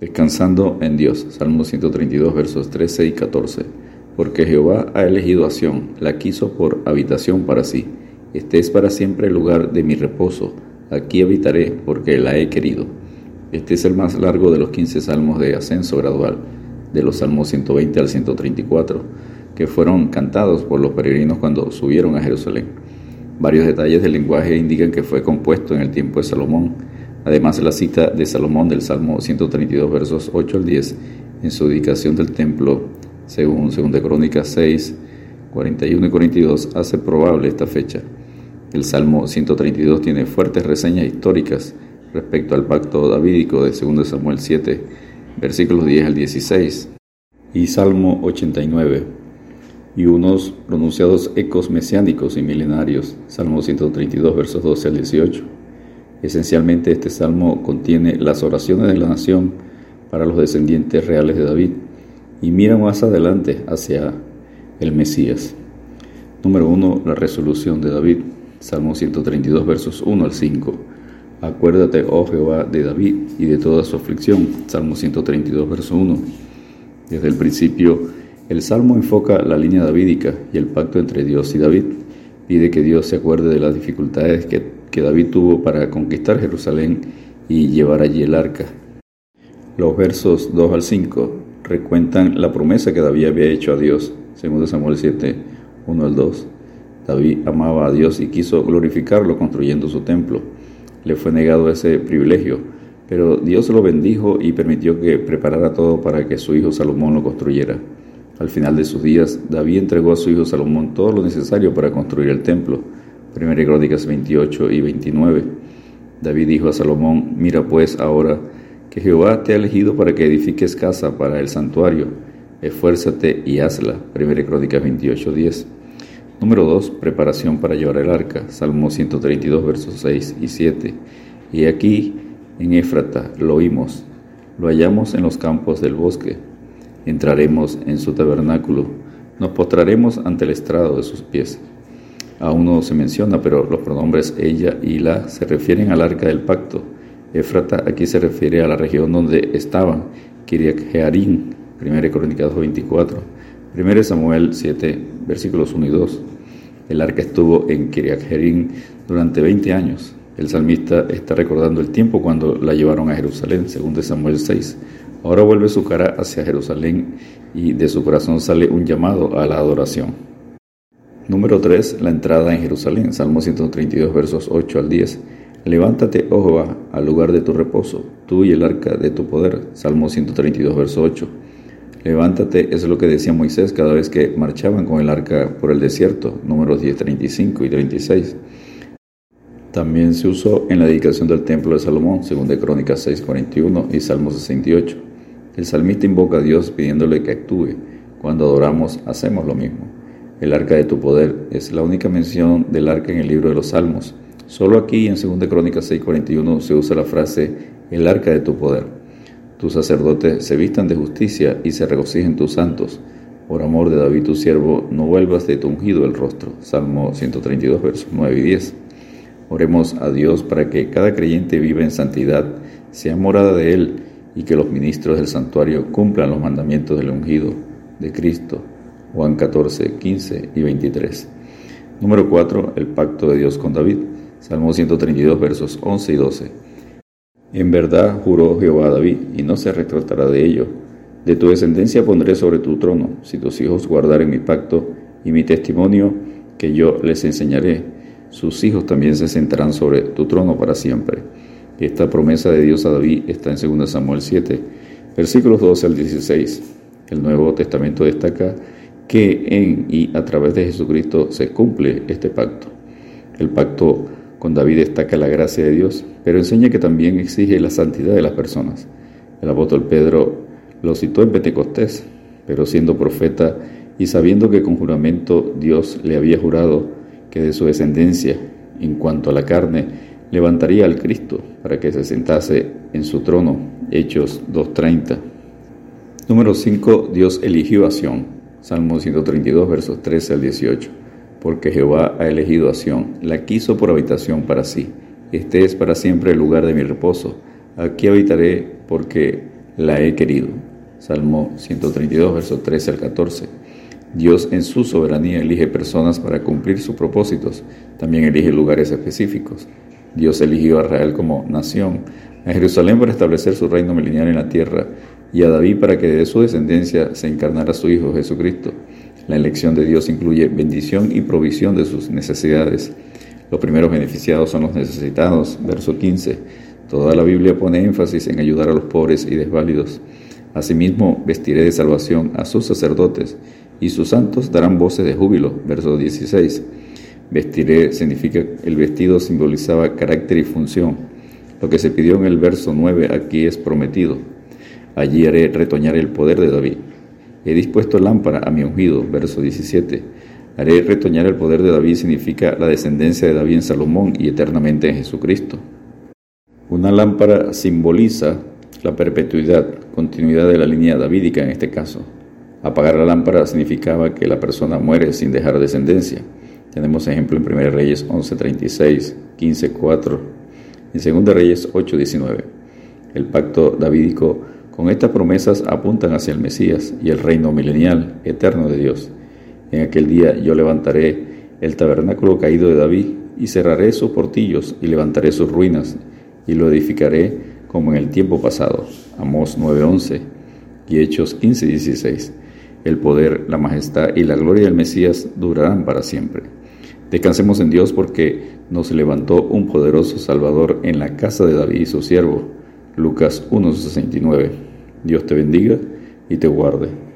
Descansando en Dios. Salmo 132, versos 13 y 14. Porque Jehová ha elegido a Sión, la quiso por habitación para sí. Este es para siempre el lugar de mi reposo. Aquí habitaré, porque la he querido. Este es el más largo de los 15 salmos de ascenso gradual, de los salmos 120 al 134, que fueron cantados por los peregrinos cuando subieron a Jerusalén. Varios detalles del lenguaje indican que fue compuesto en el tiempo de Salomón Además, la cita de Salomón del Salmo 132, versos 8 al 10, en su dedicación del templo, según 2 Crónicas 6, 41 y 42, hace probable esta fecha. El Salmo 132 tiene fuertes reseñas históricas respecto al pacto davídico de 2 Samuel 7, versículos 10 al 16, y Salmo 89, y unos pronunciados ecos mesiánicos y milenarios, Salmo 132, versos 12 al 18. Esencialmente este salmo contiene las oraciones de la nación para los descendientes reales de David y mira más adelante hacia el Mesías. Número 1. La resolución de David. Salmo 132 versos 1 al 5. Acuérdate, oh Jehová, de David y de toda su aflicción. Salmo 132 verso 1. Desde el principio, el salmo enfoca la línea davídica y el pacto entre Dios y David. Pide que Dios se acuerde de las dificultades que que David tuvo para conquistar Jerusalén y llevar allí el arca. Los versos 2 al 5 recuentan la promesa que David había hecho a Dios, según Samuel 7, 1 al 2. David amaba a Dios y quiso glorificarlo construyendo su templo. Le fue negado ese privilegio, pero Dios lo bendijo y permitió que preparara todo para que su hijo Salomón lo construyera. Al final de sus días, David entregó a su hijo Salomón todo lo necesario para construir el templo. Primera Crónicas 28 y 29. David dijo a Salomón, mira pues ahora que Jehová te ha elegido para que edifiques casa para el santuario, esfuérzate y hazla. Primera Crónicas 28, 10. Número 2. Preparación para llevar el arca. Salmo 132, versos 6 y 7. Y aquí en Éfrata lo oímos, lo hallamos en los campos del bosque. Entraremos en su tabernáculo, nos postraremos ante el estrado de sus pies aún no se menciona, pero los pronombres ella y la se refieren al arca del pacto. Éfrata aquí se refiere a la región donde estaban, Kiriak Jearim, 1 Crónicas 24, 1 Samuel 7, versículos 1 y 2. El arca estuvo en Kiriak Jearim durante 20 años. El salmista está recordando el tiempo cuando la llevaron a Jerusalén, de Samuel 6. Ahora vuelve su cara hacia Jerusalén y de su corazón sale un llamado a la adoración. Número 3. La entrada en Jerusalén. Salmo 132, versos 8 al 10. Levántate, oh Jehová, al lugar de tu reposo, tú y el arca de tu poder. Salmo 132, verso 8. Levántate es lo que decía Moisés cada vez que marchaban con el arca por el desierto. Números 10, 35 y 36. También se usó en la dedicación del templo de Salomón, según de Crónicas 6, 41 y Salmo 68. El salmista invoca a Dios pidiéndole que actúe. Cuando adoramos, hacemos lo mismo. El arca de tu poder es la única mención del arca en el libro de los Salmos. Solo aquí en 2 Crónicas 6:41 se usa la frase el arca de tu poder. Tus sacerdotes se vistan de justicia y se regocijen tus santos. Por amor de David tu siervo, no vuelvas de tu ungido el rostro. Salmo 132, versos 9 y 10. Oremos a Dios para que cada creyente viva en santidad, sea morada de Él y que los ministros del santuario cumplan los mandamientos del ungido de Cristo Juan 14, 15 y 23. Número 4. El pacto de Dios con David. Salmo 132, versos 11 y 12. En verdad juró Jehová a David, y no se retratará de ello. De tu descendencia pondré sobre tu trono, si tus hijos guardaren mi pacto y mi testimonio que yo les enseñaré. Sus hijos también se sentarán sobre tu trono para siempre. Esta promesa de Dios a David está en 2 Samuel 7, versículos 12 al 16. El Nuevo Testamento destaca que en y a través de Jesucristo se cumple este pacto. El pacto con David destaca la gracia de Dios, pero enseña que también exige la santidad de las personas. El apóstol Pedro lo citó en Pentecostés, pero siendo profeta y sabiendo que con juramento Dios le había jurado que de su descendencia, en cuanto a la carne, levantaría al Cristo para que se sentase en su trono. Hechos 2.30. Número 5. Dios eligió a Sión. Salmo 132, versos 13 al 18. Porque Jehová ha elegido a Sión, la quiso por habitación para sí. Este es para siempre el lugar de mi reposo. Aquí habitaré porque la he querido. Salmo 132, versos 13 al 14. Dios en su soberanía elige personas para cumplir sus propósitos, también elige lugares específicos. Dios eligió a Israel como nación, a Jerusalén para establecer su reino milenial en la tierra y a David para que de su descendencia se encarnara su Hijo Jesucristo. La elección de Dios incluye bendición y provisión de sus necesidades. Los primeros beneficiados son los necesitados, verso 15. Toda la Biblia pone énfasis en ayudar a los pobres y desválidos. Asimismo, vestiré de salvación a sus sacerdotes, y sus santos darán voces de júbilo, verso 16. Vestiré significa, el vestido simbolizaba carácter y función. Lo que se pidió en el verso 9 aquí es prometido. Allí haré retoñar el poder de David. He dispuesto lámpara a mi ungido, verso 17. Haré retoñar el poder de David significa la descendencia de David en Salomón y eternamente en Jesucristo. Una lámpara simboliza la perpetuidad, continuidad de la línea davídica en este caso. Apagar la lámpara significaba que la persona muere sin dejar descendencia. Tenemos ejemplo en 1 Reyes 11:36, 15:4, en 2 Reyes 8:19. El pacto davídico con estas promesas apuntan hacia el Mesías y el reino milenial eterno de Dios. En aquel día yo levantaré el tabernáculo caído de David y cerraré sus portillos y levantaré sus ruinas y lo edificaré como en el tiempo pasado. Amós 9:11 y Hechos 15:16. El poder, la majestad y la gloria del Mesías durarán para siempre. Descansemos en Dios porque nos levantó un poderoso Salvador en la casa de David y su siervo. Lucas 1:69. Dios te bendiga y te guarde.